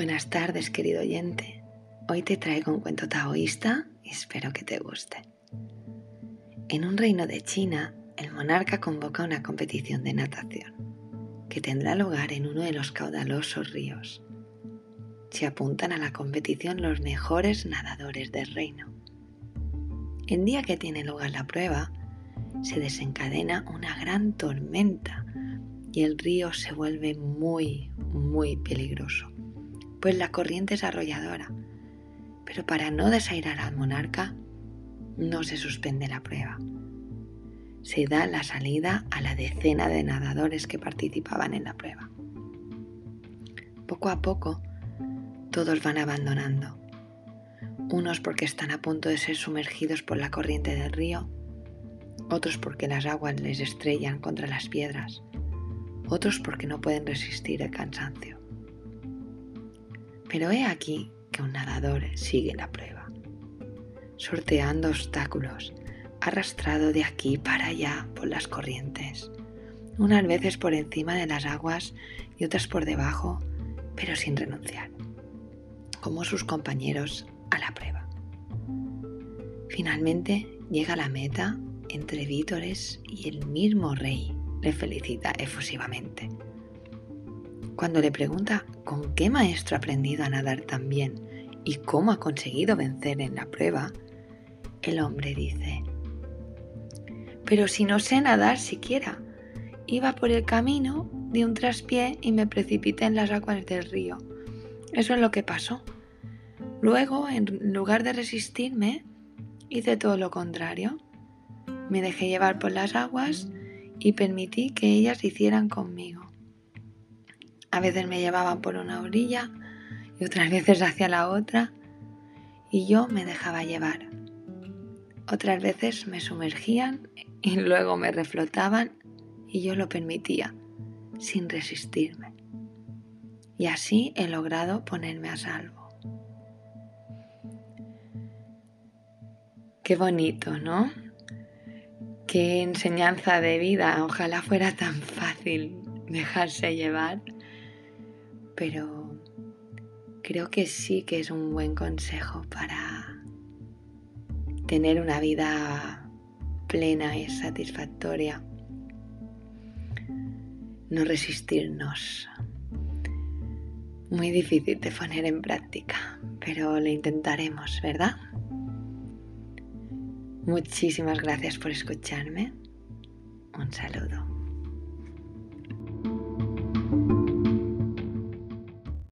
Buenas tardes, querido oyente. Hoy te traigo un cuento taoísta y espero que te guste. En un reino de China, el monarca convoca una competición de natación que tendrá lugar en uno de los caudalosos ríos. Se apuntan a la competición los mejores nadadores del reino. El día que tiene lugar la prueba, se desencadena una gran tormenta y el río se vuelve muy, muy peligroso pues la corriente es arrolladora. Pero para no desairar al monarca, no se suspende la prueba. Se da la salida a la decena de nadadores que participaban en la prueba. Poco a poco, todos van abandonando. Unos porque están a punto de ser sumergidos por la corriente del río, otros porque las aguas les estrellan contra las piedras, otros porque no pueden resistir el cansancio. Pero he aquí que un nadador sigue la prueba, sorteando obstáculos, arrastrado de aquí para allá por las corrientes, unas veces por encima de las aguas y otras por debajo, pero sin renunciar, como sus compañeros a la prueba. Finalmente llega a la meta entre vítores y el mismo rey le felicita efusivamente. Cuando le pregunta con qué maestro ha aprendido a nadar tan bien y cómo ha conseguido vencer en la prueba, el hombre dice, pero si no sé nadar siquiera, iba por el camino, di un traspié y me precipité en las aguas del río. Eso es lo que pasó. Luego, en lugar de resistirme, hice todo lo contrario. Me dejé llevar por las aguas y permití que ellas hicieran conmigo. A veces me llevaban por una orilla y otras veces hacia la otra y yo me dejaba llevar. Otras veces me sumergían y luego me reflotaban y yo lo permitía, sin resistirme. Y así he logrado ponerme a salvo. Qué bonito, ¿no? Qué enseñanza de vida. Ojalá fuera tan fácil dejarse llevar pero creo que sí que es un buen consejo para tener una vida plena y satisfactoria. No resistirnos. Muy difícil de poner en práctica, pero lo intentaremos, ¿verdad? Muchísimas gracias por escucharme. Un saludo.